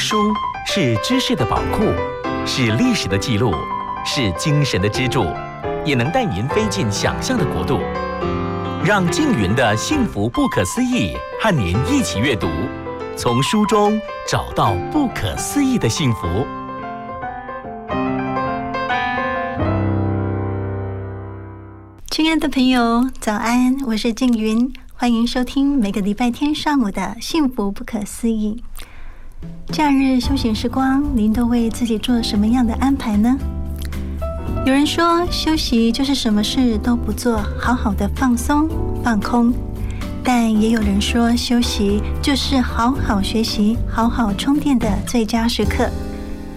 书是知识的宝库，是历史的记录，是精神的支柱，也能带您飞进想象的国度。让静云的幸福不可思议和您一起阅读，从书中找到不可思议的幸福。亲爱的朋友，早安！我是静云，欢迎收听每个礼拜天上午的《幸福不可思议》。假日休闲时光，您都为自己做什么样的安排呢？有人说，休息就是什么事都不做，好好的放松放空；但也有人说，休息就是好好学习、好好充电的最佳时刻。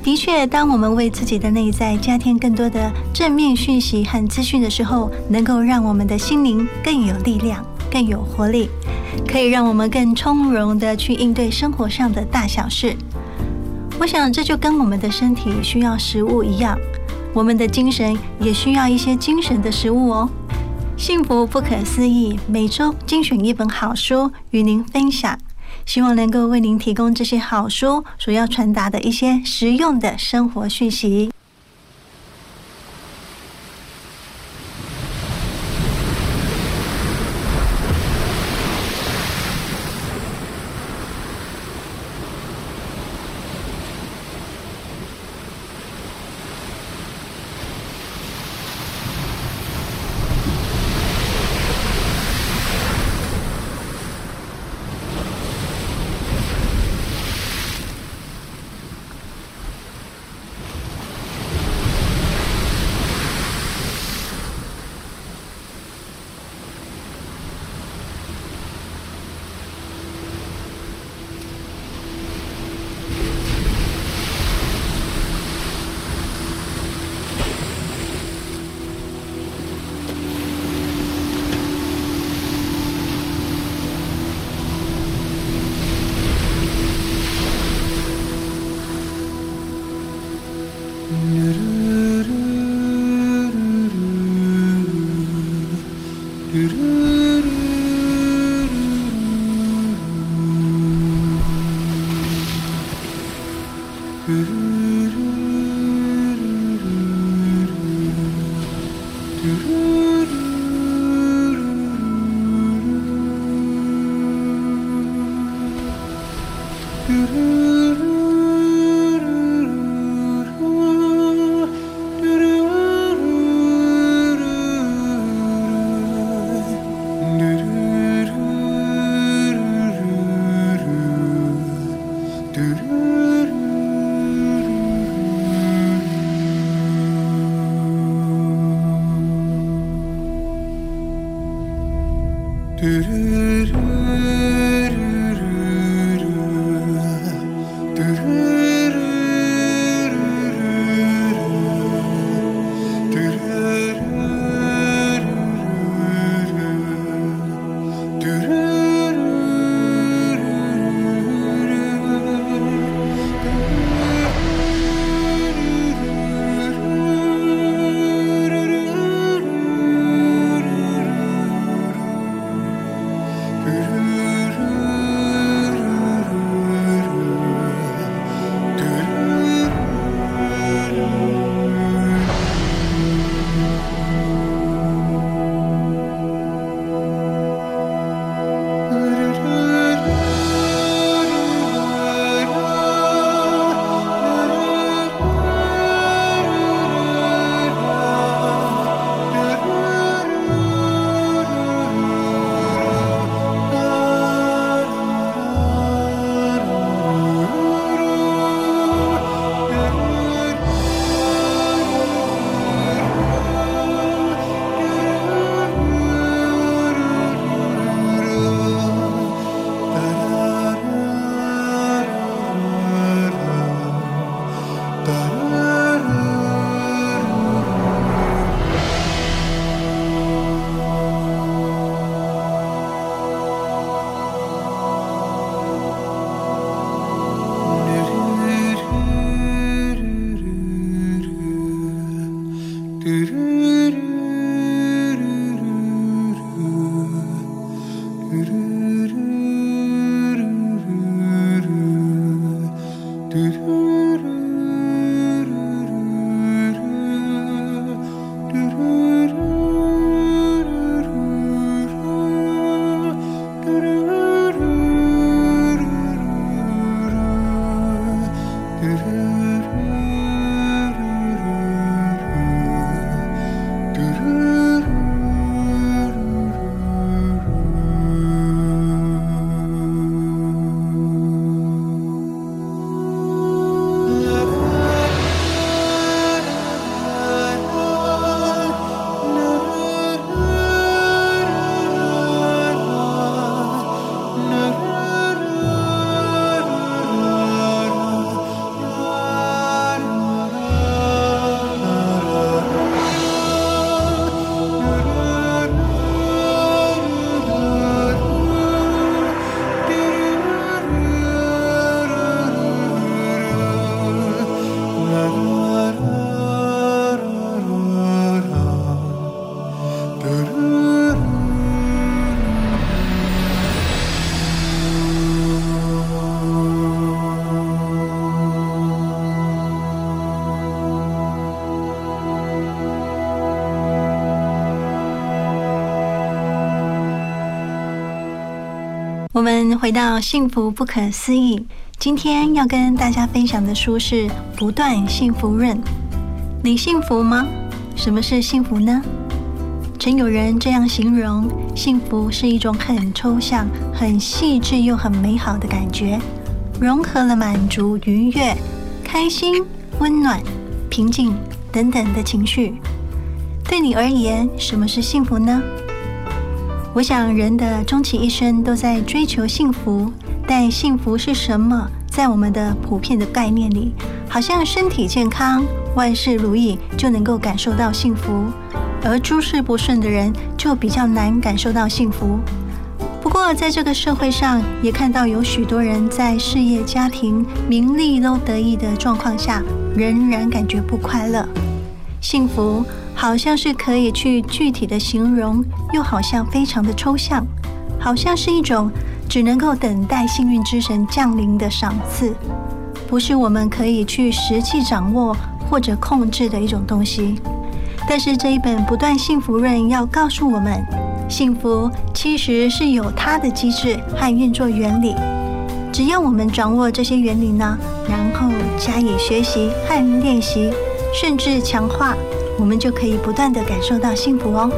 的确，当我们为自己的内在加添更多的正面讯息和资讯的时候，能够让我们的心灵更有力量、更有活力，可以让我们更从容的去应对生活上的大小事。我想，这就跟我们的身体需要食物一样，我们的精神也需要一些精神的食物哦。幸福不可思议，每周精选一本好书与您分享。希望能够为您提供这些好书所要传达的一些实用的生活讯息。回到幸福不可思议。今天要跟大家分享的书是《不断幸福论》。你幸福吗？什么是幸福呢？曾有人这样形容：幸福是一种很抽象、很细致又很美好的感觉，融合了满足、愉悦、开心、温暖、平静等等的情绪。对你而言，什么是幸福呢？我想，人的终其一生都在追求幸福，但幸福是什么？在我们的普遍的概念里，好像身体健康、万事如意就能够感受到幸福，而诸事不顺的人就比较难感受到幸福。不过，在这个社会上，也看到有许多人在事业、家庭、名利都得意的状况下，仍然感觉不快乐。幸福。好像是可以去具体的形容，又好像非常的抽象，好像是一种只能够等待幸运之神降临的赏赐，不是我们可以去实际掌握或者控制的一种东西。但是这一本《不断幸福论》要告诉我们，幸福其实是有它的机制和运作原理，只要我们掌握这些原理呢，然后加以学习和练习，甚至强化。我们就可以不断的感受到幸福哦。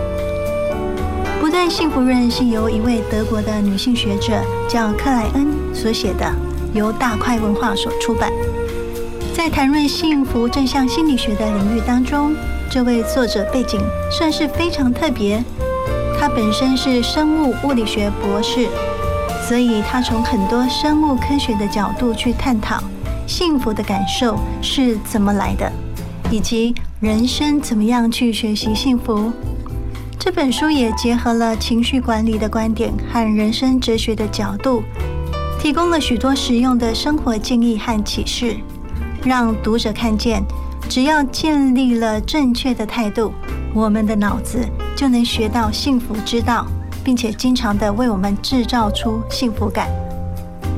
不断幸福论是由一位德国的女性学者叫克莱恩所写的，由大块文化所出版。在谈论幸福正向心理学的领域当中，这位作者背景算是非常特别。他本身是生物物理学博士，所以他从很多生物科学的角度去探讨幸福的感受是怎么来的。以及人生怎么样去学习幸福？这本书也结合了情绪管理的观点和人生哲学的角度，提供了许多实用的生活建议和启示，让读者看见，只要建立了正确的态度，我们的脑子就能学到幸福之道，并且经常的为我们制造出幸福感。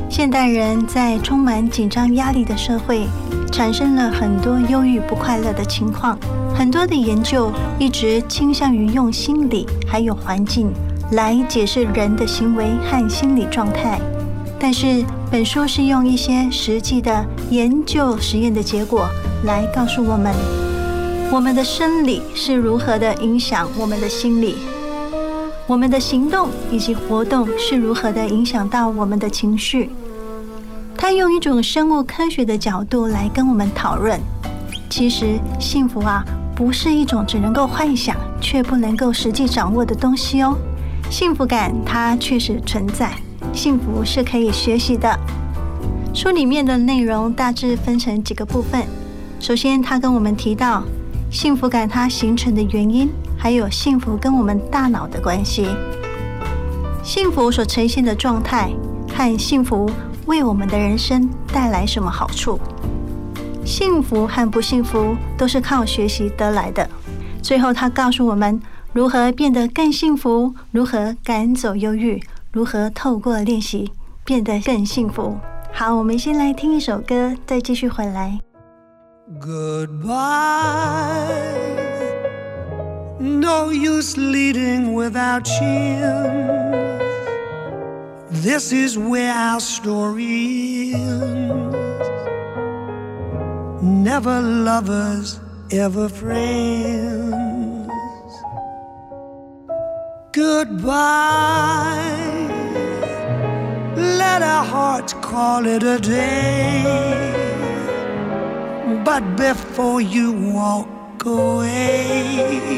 现代人在充满紧张压力的社会。产生了很多忧郁不快乐的情况，很多的研究一直倾向于用心理还有环境来解释人的行为和心理状态，但是本书是用一些实际的研究实验的结果来告诉我们，我们的生理是如何的影响我们的心理，我们的行动以及活动是如何的影响到我们的情绪。他用一种生物科学的角度来跟我们讨论，其实幸福啊，不是一种只能够幻想却不能够实际掌握的东西哦。幸福感它确实存在，幸福是可以学习的。书里面的内容大致分成几个部分。首先，他跟我们提到幸福感它形成的原因，还有幸福跟我们大脑的关系，幸福所呈现的状态和幸福。为我们的人生带来什么好处？幸福和不幸福都是靠学习得来的。最后，他告诉我们如何变得更幸福，如何赶走忧郁，如何透过练习变得更幸福。好，我们先来听一首歌，再继续回来。Goodbye. No use leading without you. This is where our story ends. Never lovers, ever friends. Goodbye. Let our hearts call it a day. But before you walk away,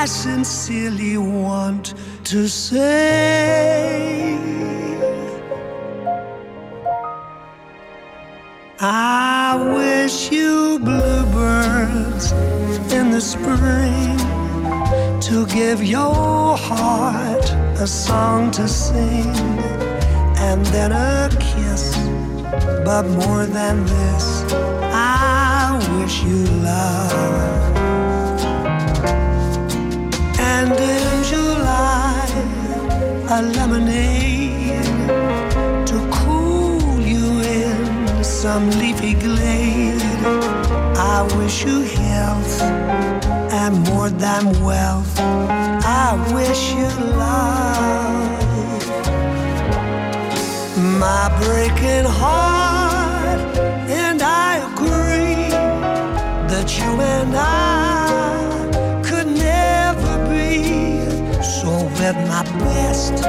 I sincerely want to say I wish you bluebirds in the spring to give your heart a song to sing and then a kiss. But more than this, I wish you love. A lemonade to cool you in some leafy glade. I wish you health and more than wealth. I wish you love. My breaking heart, and I agree that you and I With my best,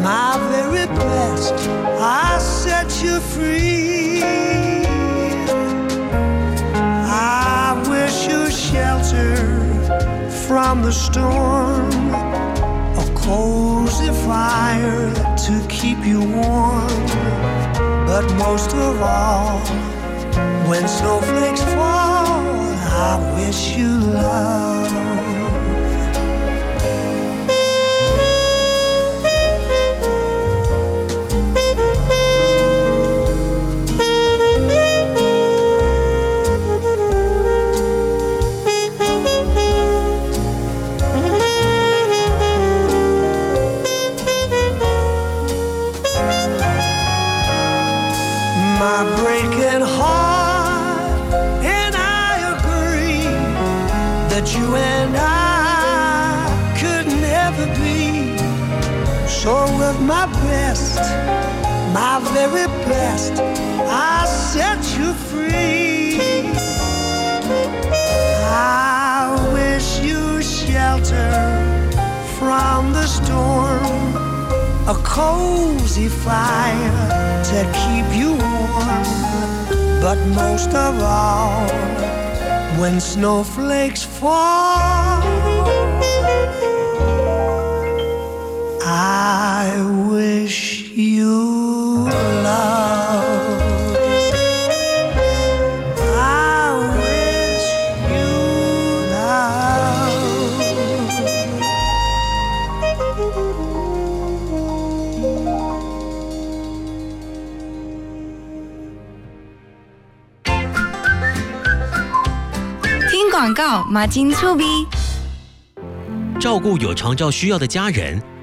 my very best, I set you free. I wish you shelter from the storm, a cozy fire to keep you warm. But most of all, when snowflakes fall, I wish you love. My best, my very best, I set you free. I wish you shelter from the storm a cozy fire to keep you warm. But most of all, when snowflakes fall, I wish you love. I wish you love. 听广告，马金粗逼。照顾有长照需要的家人，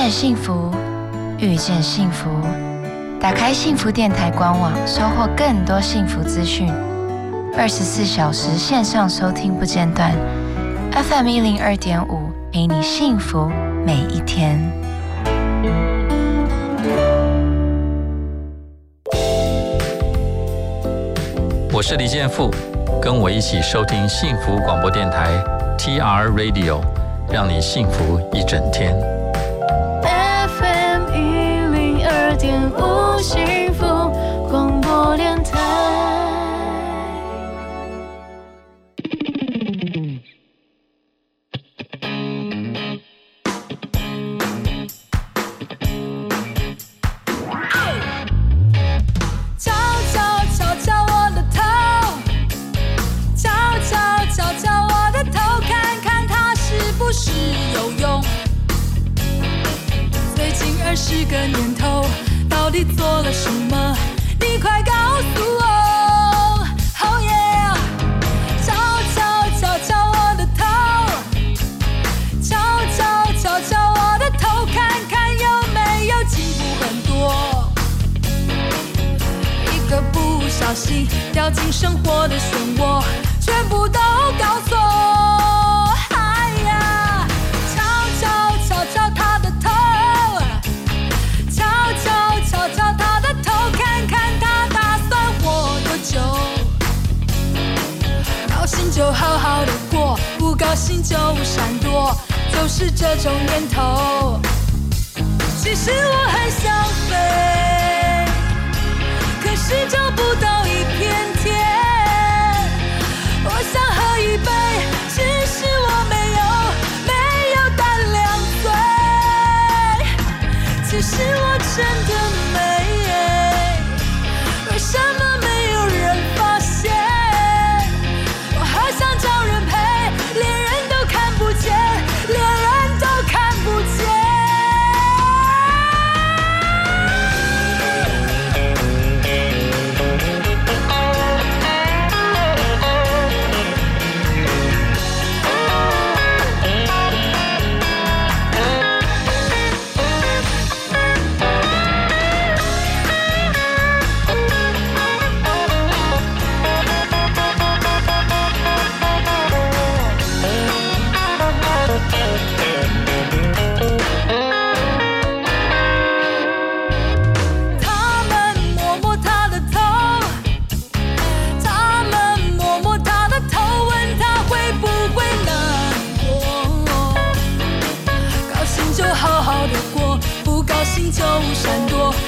见幸福，遇见幸福。打开幸福电台官网，收获更多幸福资讯。二十四小时线上收听不间断，FM 一零二点五，陪你幸福每一天。我是李健富，跟我一起收听幸福广播电台 TR Radio，让你幸福一整天。零二点五幸福广播电台。掉进生活的漩涡，全部都搞错。哎呀，敲敲敲敲他的头，敲敲敲敲他的头，看看他打算活多久。高兴就好好的过，不高兴就闪躲，就是这种念头。其实我很想飞。可是找不到一片天。我想喝一杯，只是我没有没有胆量醉。其实我真的就闪躲。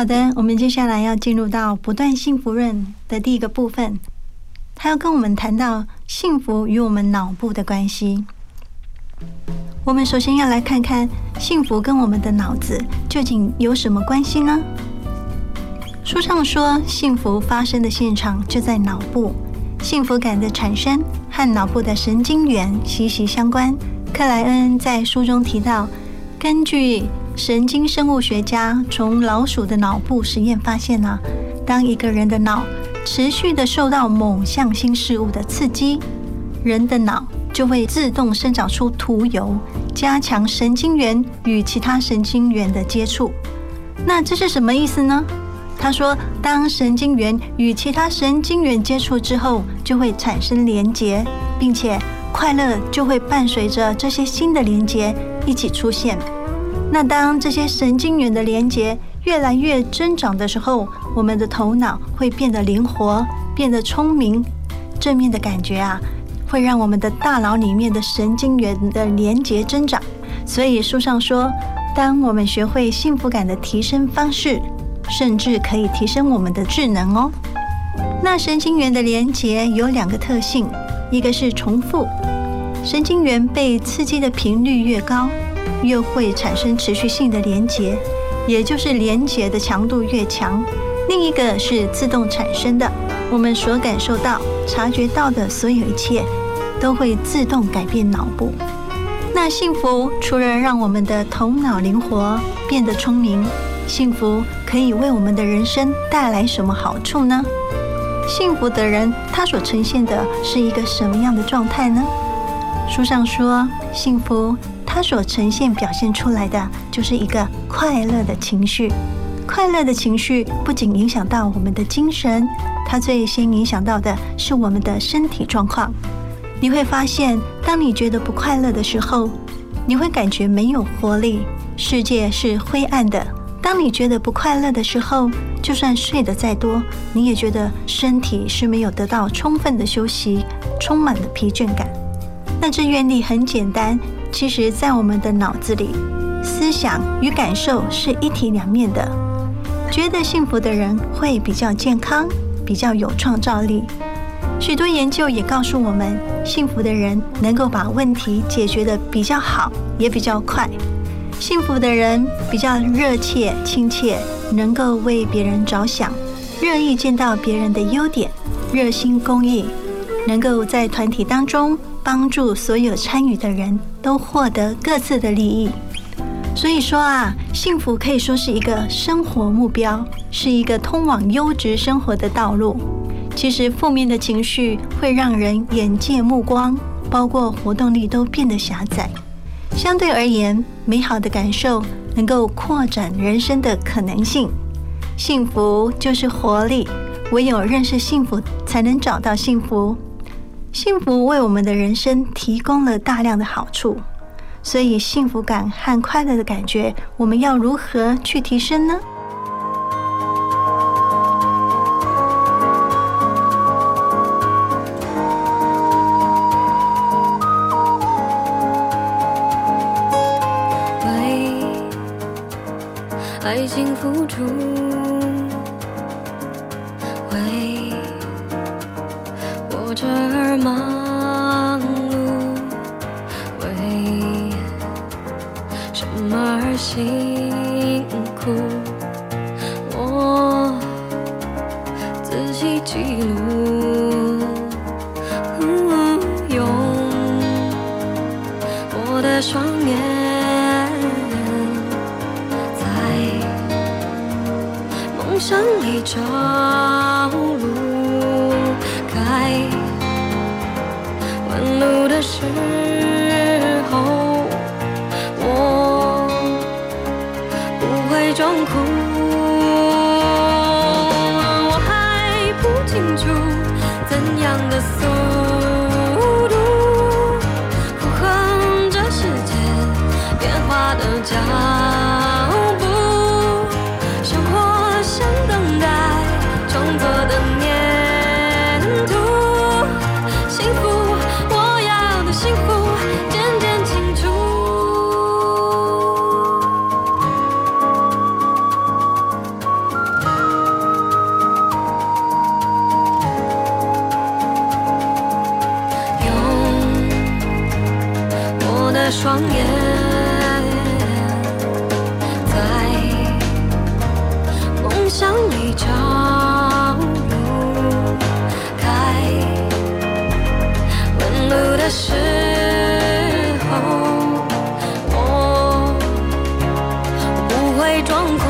好的，我们接下来要进入到不断幸福论的第一个部分，他要跟我们谈到幸福与我们脑部的关系。我们首先要来看看幸福跟我们的脑子究竟有什么关系呢？书上说，幸福发生的现场就在脑部，幸福感的产生和脑部的神经元息息相关。克莱恩在书中提到，根据神经生物学家从老鼠的脑部实验发现呢、当一个人的脑持续的受到某项新事物的刺激，人的脑就会自动生长出涂油，加强神经元与其他神经元的接触。那这是什么意思呢？他说，当神经元与其他神经元接触之后，就会产生连结，并且快乐就会伴随着这些新的连结一起出现。那当这些神经元的连接越来越增长的时候，我们的头脑会变得灵活，变得聪明。正面的感觉啊，会让我们的大脑里面的神经元的连接增长。所以书上说，当我们学会幸福感的提升方式，甚至可以提升我们的智能哦。那神经元的连接有两个特性，一个是重复，神经元被刺激的频率越高，越会产生持续性的连结，也就是连结的强度越强。另一个是自动产生的，我们所感受到、察觉到的所有一切，都会自动改变脑部。那幸福除了让我们的头脑灵活，变得聪明，幸福可以为我们的人生带来什么好处呢？幸福的人，他所呈现的是一个什么样的状态呢？书上说，幸福它所呈现、表现出来的就是一个快乐的情绪。快乐的情绪不仅影响到我们的精神，它最先影响到的是我们的身体状况。你会发现，当你觉得不快乐的时候，你会感觉没有活力，世界是灰暗的。当你觉得不快乐的时候，就算睡得再多，你也觉得身体是没有得到充分的休息，充满了疲倦感。那这原理很简单，其实在我们的脑子里，思想与感受是一体两面的。觉得幸福的人会比较健康，比较有创造力。许多研究也告诉我们，幸福的人能够把问题解决得比较好，也比较快。幸福的人比较热切、亲切，能够为别人着想，乐意见到别人的优点，热心公益，能够在团体当中帮助所有参与的人都获得各自的利益。所以说啊，幸福可以说是一个生活目标，是一个通往优质生活的道路。其实，负面的情绪会让人眼界、目光，包括活动力都变得狭窄。相对而言，美好的感受能够扩展人生的可能性。幸福就是活力，唯有认识幸福，才能找到幸福。幸福为我们的人生提供了大量的好处。所以，幸福感和快乐的感觉，我们要如何去提升呢？我这儿忙碌，为什么而辛装酷。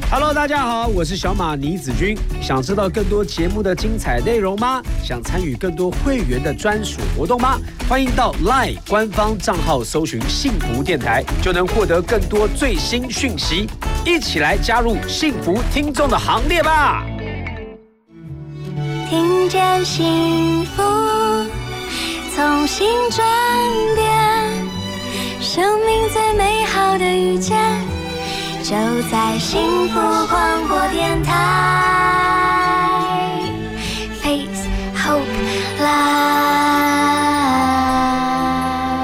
Hello，大家好，我是小马倪子君。想知道更多节目的精彩内容吗？想参与更多会员的专属活动吗？欢迎到 LINE 官方账号搜寻“幸福电台”，就能获得更多最新讯息。一起来加入幸福听众的行列吧！听见幸福，从心转变，生命最美好的遇见，就在幸福广播电台。Face Hope Live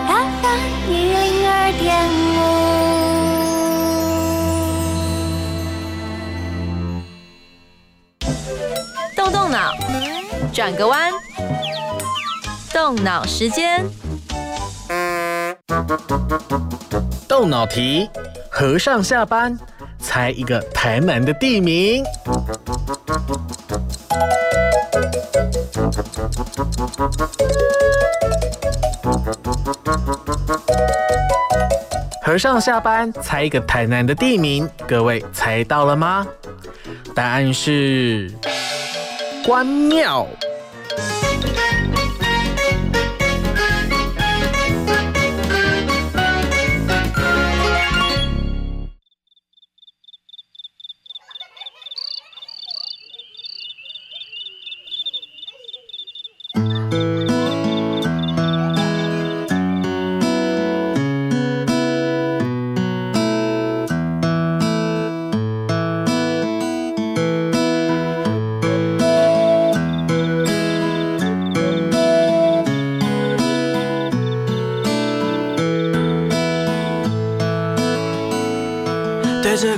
FM 一零二点五。动动脑，转个弯，动脑时间。动脑题：和尚下班，猜一个台南的地名。和尚下班，猜一个台南的地名，各位猜到了吗？答案是关庙。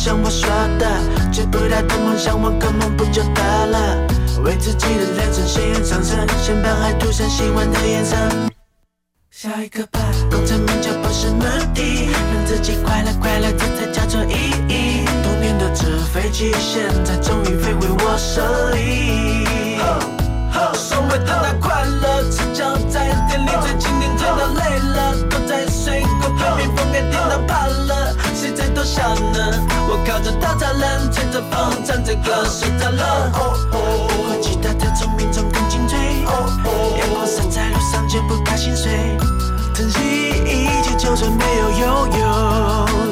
像我说的，追不到的梦想，我个梦不就得了？为自己的人生鲜艳上升，先把爱涂上喜欢的颜色。下一个吧，功成名就不是目的，让自己快乐快乐，这才叫做意义。童年的纸飞机，现在终于飞回我手里。所谓的那快乐，赤脚在店里最经典，甜到累了，躲在水果被蜜蜂给叮到怕，谁在偷笑呢？我靠着稻草人，吹着风，唱着歌，睡着了。哦哦不管其他的聪明中更精粹，阳光洒在路上就不怕心碎，珍惜一切，就算没有拥有。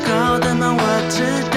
高的梦，我知道。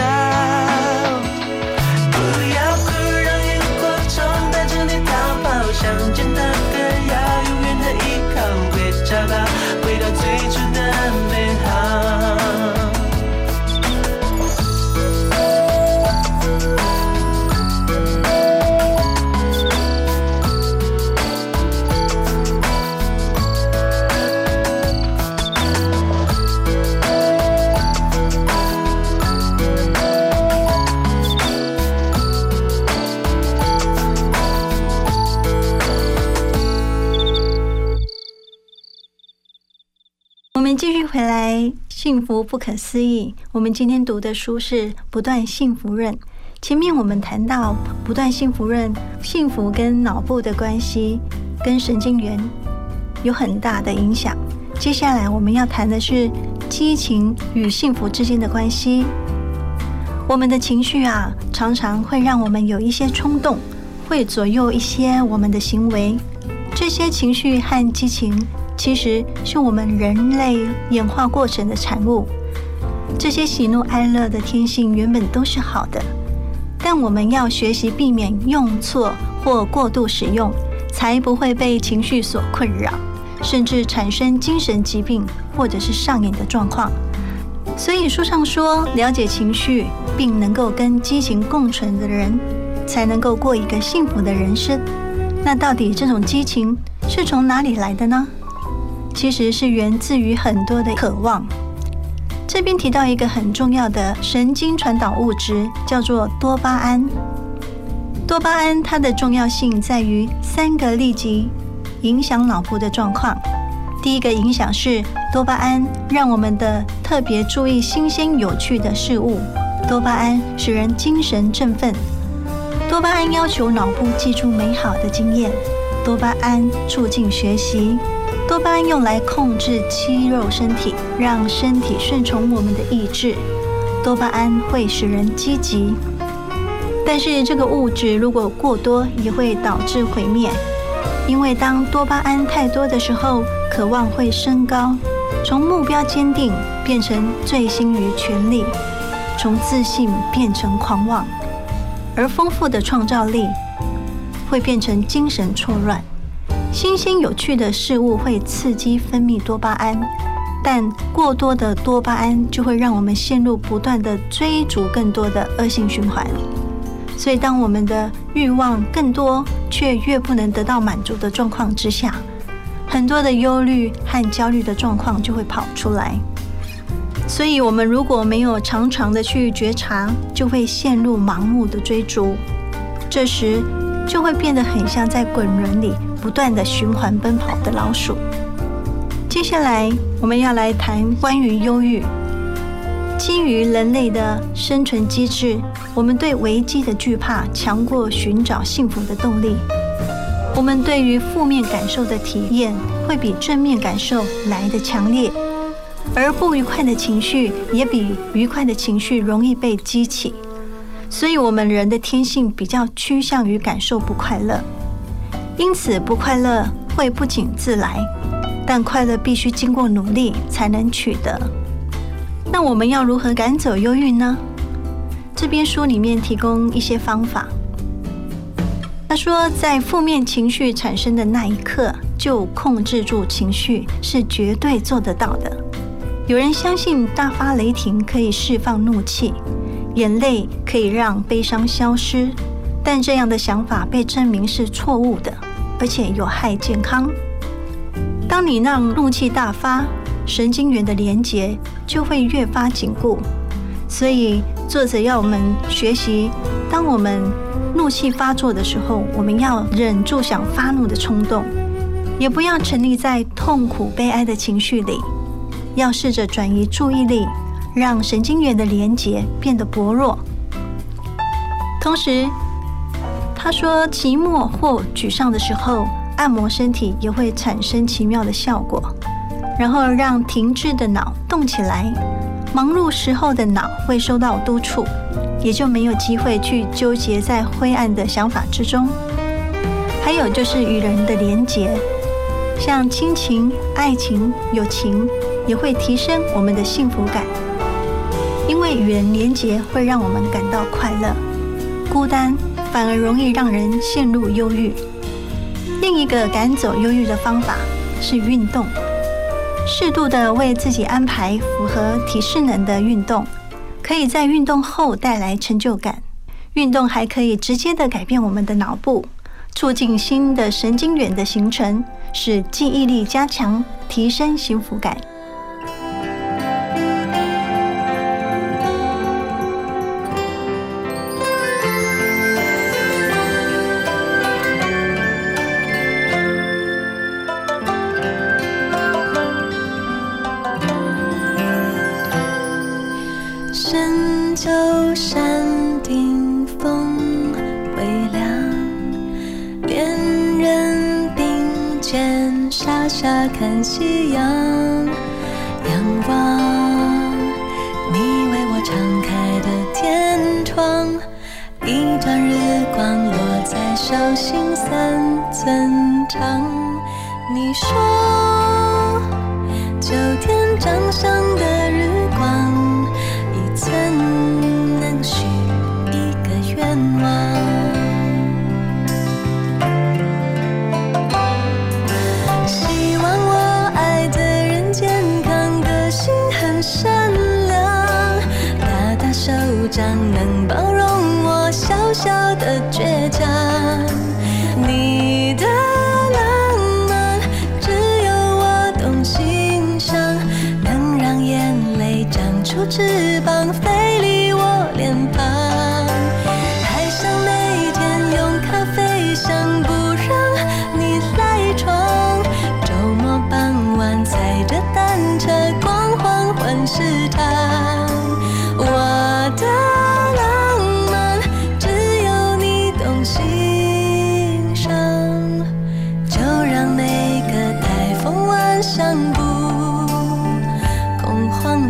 幸福不可思议。我们今天读的书是《不断幸福论》。前面我们谈到《不断幸福论》，幸福跟脑部的关系，跟神经元有很大的影响。接下来我们要谈的是激情与幸福之间的关系。我们的情绪啊，常常会让我们有一些冲动，会左右一些我们的行为。这些情绪和激情，其实是我们人类演化过程的产物。这些喜怒哀乐的天性原本都是好的，但我们要学习避免用错或过度使用，才不会被情绪所困扰，甚至产生精神疾病或者是上瘾的状况。所以书上说，了解情绪并能够跟激情共存的人，才能够过一个幸福的人生。那到底这种激情是从哪里来的呢？其实是源自于很多的渴望。这边提到一个很重要的神经传导物质，叫做多巴胺。多巴胺它的重要性在于三个立即影响脑部的状况。第一个影响是多巴胺让我们的特别注意新鲜有趣的事物，多巴胺使人精神振奋。多巴胺要求脑部记住美好的经验，多巴胺促进学习，多巴胺用来控制肌肉身体，让身体顺从我们的意志。多巴胺会使人积极，但是这个物质如果过多，也会导致毁灭。因为当多巴胺太多的时候，渴望会升高，从目标坚定变成醉心于权力，从自信变成狂妄。而丰富的创造力会变成精神错乱。新鲜有趣的事物会刺激分泌多巴胺，但过多的多巴胺就会让我们陷入不断的追逐更多的恶性循环。所以，当我们的欲望更多，却越不能得到满足的状况之下，很多的忧虑和焦虑的状况就会跑出来。所以，我们如果没有常常的去觉察，就会陷入盲目的追逐，这时就会变得很像在滚轮里不断的循环奔跑的老鼠。接下来，我们要来谈关于忧郁。基于人类的生存机制，我们对危机的惧怕强过寻找幸福的动力。我们对于负面感受的体验会比正面感受来得强烈。而不愉快的情绪也比愉快的情绪容易被激起，所以我们人的天性比较趋向于感受不快乐，因此不快乐会不请自来，但快乐必须经过努力才能取得。那我们要如何赶走忧郁呢？这边书里面提供一些方法。他说，在负面情绪产生的那一刻，就控制住情绪，是绝对做得到的。有人相信大发雷霆可以释放怒气，眼泪可以让悲伤消失，但这样的想法被证明是错误的，而且有害健康。当你让怒气大发，神经元的连结就会越发紧固。所以作者要我们学习，当我们怒气发作的时候，我们要忍住想发怒的冲动，也不要沉溺在痛苦悲哀的情绪里。要试着转移注意力，让神经元的连结变得薄弱。同时，他说，寂寞或沮丧的时候，按摩身体也会产生奇妙的效果，然后让停滞的脑动起来。忙碌时候的脑会受到督促，也就没有机会去纠结在灰暗的想法之中。还有就是与人的连结，像亲情、爱情、友情。也会提升我们的幸福感。因为与人连结会让我们感到快乐，孤单反而容易让人陷入忧郁。另一个赶走忧郁的方法是运动，适度的为自己安排符合体适能的运动，可以在运动后带来成就感。运动还可以直接的改变我们的脑部，促进新的神经元的形成，使记忆力加强，提升幸福感。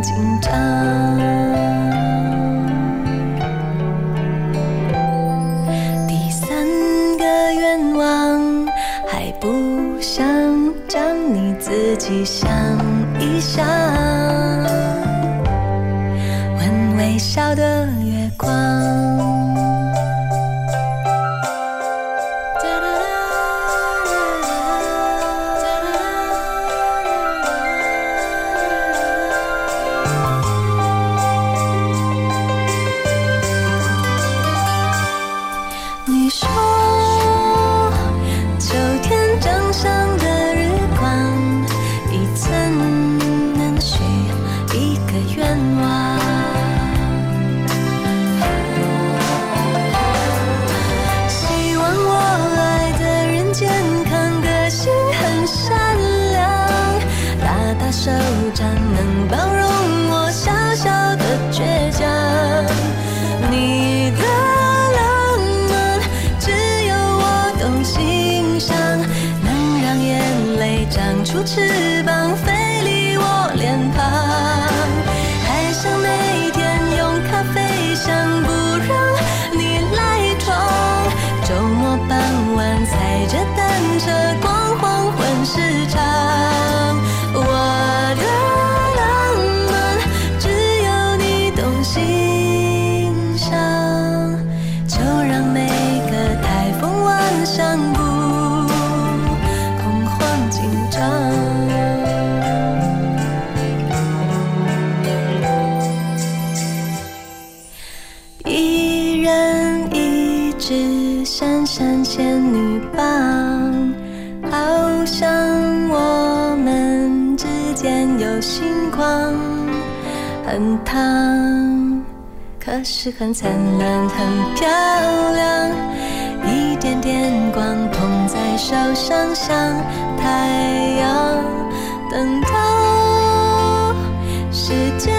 紧张。第三个愿望，还不想将你自己想一想，问微笑的是一人一支闪闪仙女棒，好像我们之间有星光，很烫，可是很灿烂，很漂亮。一点点光捧在手上，像太阳。等到时间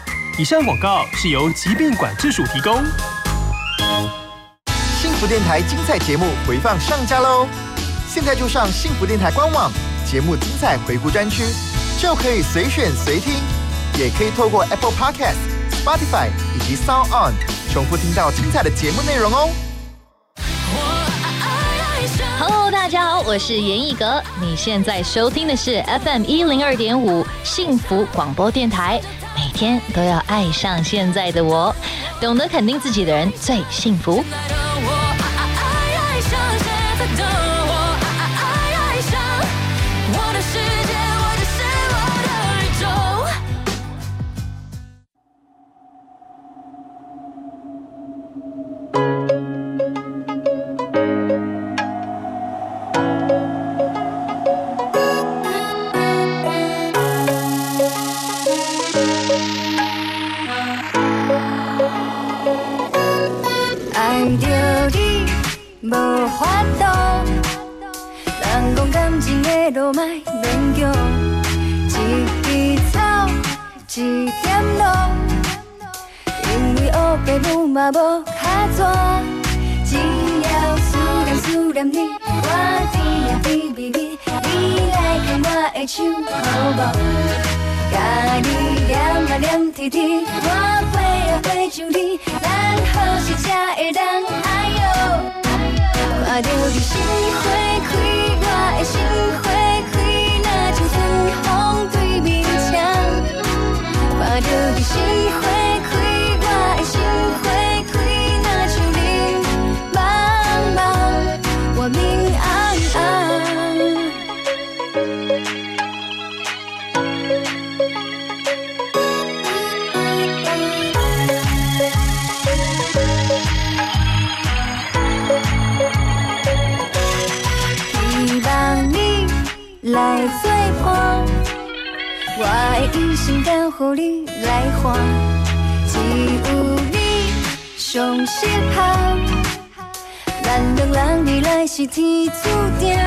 以上广告是由疾病管制署提供。幸福电台精彩节目回放上架喽！现在就上幸福电台官网，节目精彩回顾专区，就可以随选随听，也可以透过 Apple Podcast、Spotify 以及 Sound On 重复听到精彩的节目内容哦。Hello，大家好，我是严艺格。你现在收听的是 FM 一零二点五幸福广播电台。天都要爱上现在的我，懂得肯定自己的人最幸福。上适合。咱两人未来是天注定，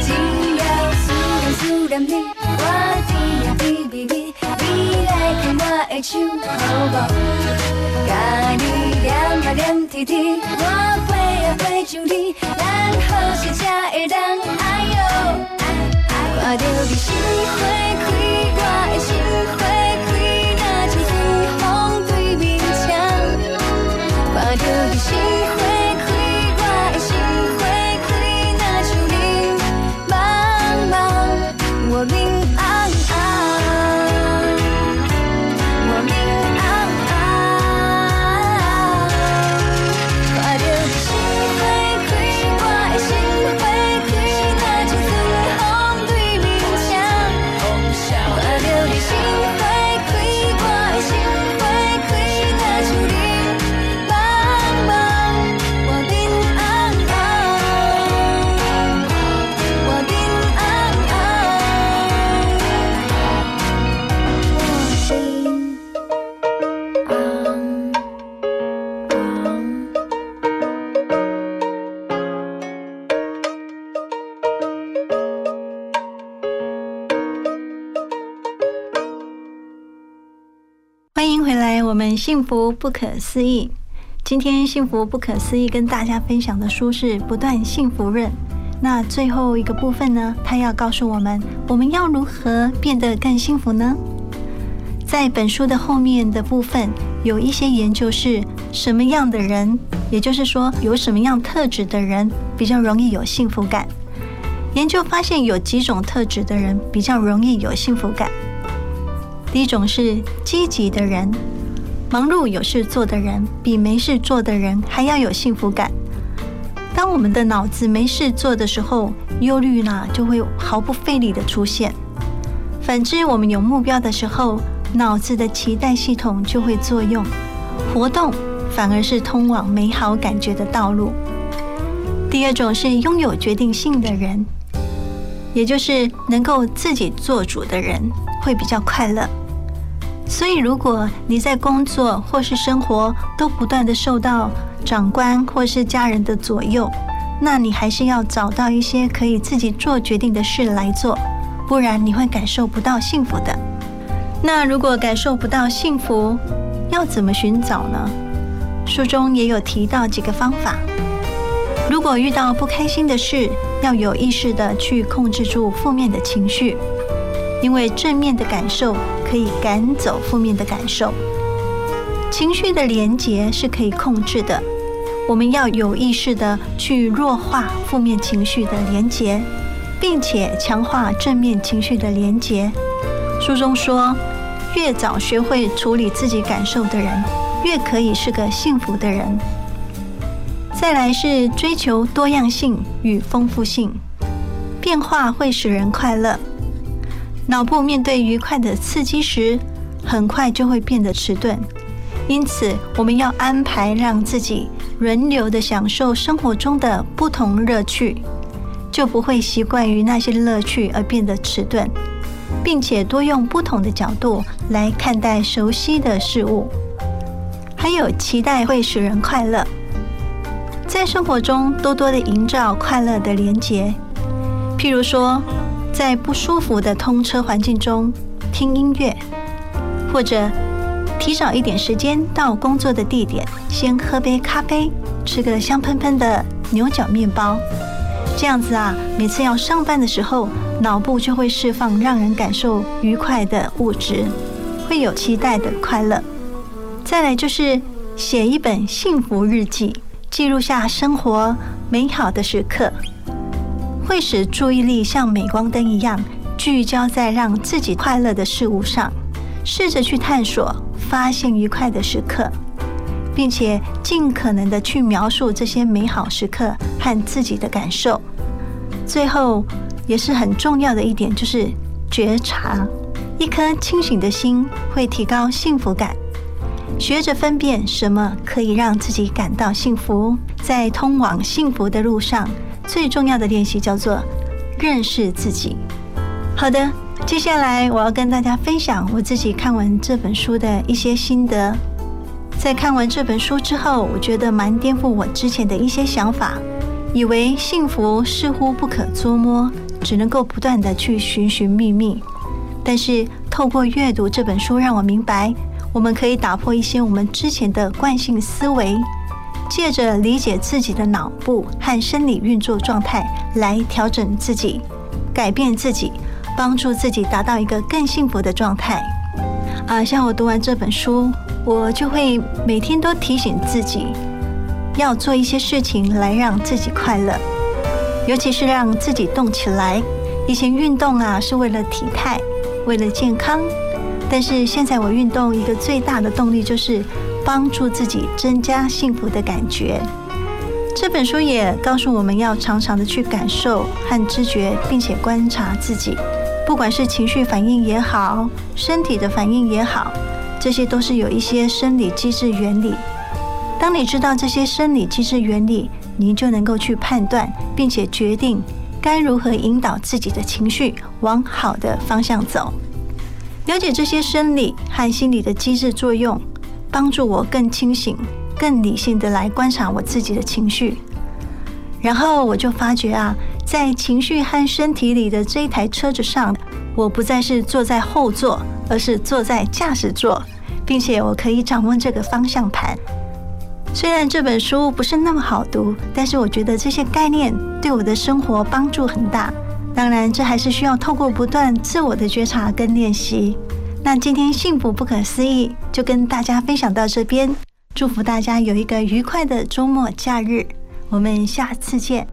只要思念思念你，我甜呀甜蜜蜜，你来牵我的手好无？甲你念啊念天天，我飞啊飞上你，咱好时才会当哎哟。看着你心花开，我的心花幸福不可思议。今天幸福不可思议跟大家分享的书是《不断幸福论》。那最后一个部分呢，他要告诉我们，我们要如何变得更幸福呢？在本书的后面的部分，有一些研究是什么样的人，也就是说，有什么样特质的人比较容易有幸福感。研究发现，有几种特质的人比较容易有幸福感。第一种是积极的人，忙碌有事做的人比没事做的人还要有幸福感。当我们的脑子没事做的时候，忧虑呢就会毫不费力的出现。反之，我们有目标的时候，脑子的期待系统就会作用，活动反而是通往美好感觉的道路。第二种是拥有决定性的人，也就是能够自己做主的人，会比较快乐。所以，如果你在工作或是生活都不断的受到长官或是家人的左右，那你还是要找到一些可以自己做决定的事来做，不然你会感受不到幸福的。那如果感受不到幸福，要怎么寻找呢？书中也有提到几个方法。如果遇到不开心的事，要有意识的去控制住负面的情绪。因为正面的感受可以赶走负面的感受，情绪的连结是可以控制的。我们要有意识的去弱化负面情绪的连结，并且强化正面情绪的连结。书中说，越早学会处理自己感受的人，越可以是个幸福的人。再来是追求多样性与丰富性，变化会使人快乐。脑部面对愉快的刺激时，很快就会变得迟钝。因此，我们要安排让自己轮流的享受生活中的不同乐趣，就不会习惯于那些乐趣而变得迟钝，并且多用不同的角度来看待熟悉的事物。还有，期待会使人快乐，在生活中多多的营造快乐的连结，譬如说。在不舒服的通车环境中听音乐，或者提早一点时间到工作的地点，先喝杯咖啡，吃个香喷喷的牛角面包。这样子啊，每次要上班的时候，脑部就会释放让人感受愉快的物质，会有期待的快乐。再来就是写一本幸福日记，记录下生活美好的时刻。会使注意力像镁光灯一样聚焦在让自己快乐的事物上，试着去探索、发现愉快的时刻，并且尽可能的去描述这些美好时刻和自己的感受。最后，也是很重要的一点，就是觉察。一颗清醒的心会提高幸福感。学着分辨什么可以让自己感到幸福，在通往幸福的路上。最重要的练习叫做认识自己。好的，接下来我要跟大家分享我自己看完这本书的一些心得。在看完这本书之后，我觉得蛮颠覆我之前的一些想法，以为幸福似乎不可捉摸，只能够不断的去寻寻觅觅。但是透过阅读这本书，让我明白，我们可以打破一些我们之前的惯性思维。借着理解自己的脑部和生理运作状态来调整自己、改变自己，帮助自己达到一个更幸福的状态。啊，像我读完这本书，我就会每天都提醒自己要做一些事情来让自己快乐，尤其是让自己动起来。以前运动啊是为了体态、为了健康，但是现在我运动一个最大的动力就是。帮助自己增加幸福的感觉。这本书也告诉我们要常常的去感受和知觉，并且观察自己，不管是情绪反应也好，身体的反应也好，这些都是有一些生理机制原理。当你知道这些生理机制原理，你就能够去判断，并且决定该如何引导自己的情绪往好的方向走。了解这些生理和心理的机制作用。帮助我更清醒、更理性的来观察我自己的情绪，然后我就发觉啊，在情绪和身体里的这一台车子上，我不再是坐在后座，而是坐在驾驶座，并且我可以掌握这个方向盘。虽然这本书不是那么好读，但是我觉得这些概念对我的生活帮助很大。当然，这还是需要透过不断自我的觉察跟练习。那今天幸福不可思议，就跟大家分享到这边。祝福大家有一个愉快的周末假日，我们下次见。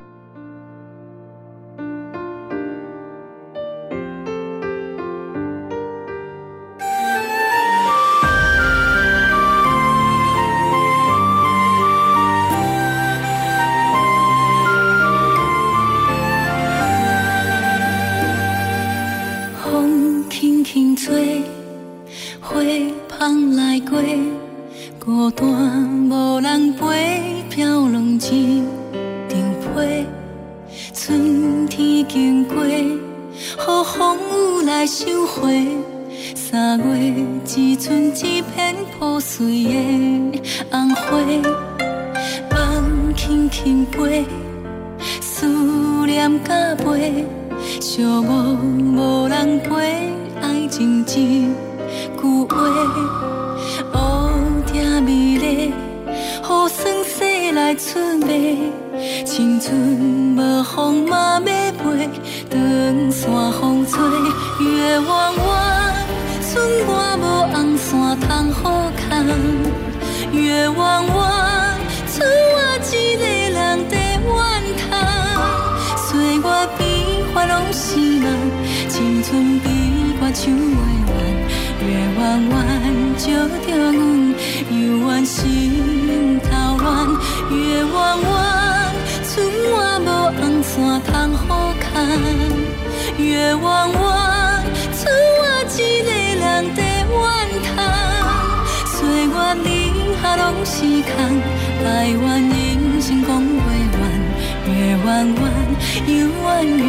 村边我手袂软，月弯弯照着阮，犹原心头乱。月弯弯，村外无红线通好牵。月弯弯，村外一个人在怨叹。岁月里啊，拢是空，爱怨人生讲不完。月弯弯，犹原月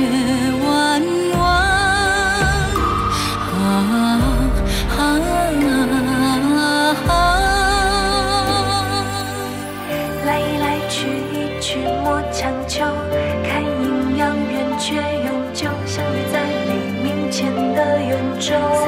弯。候来易来去易去莫强求看阴阳圆缺永久相约在黎明前的圆周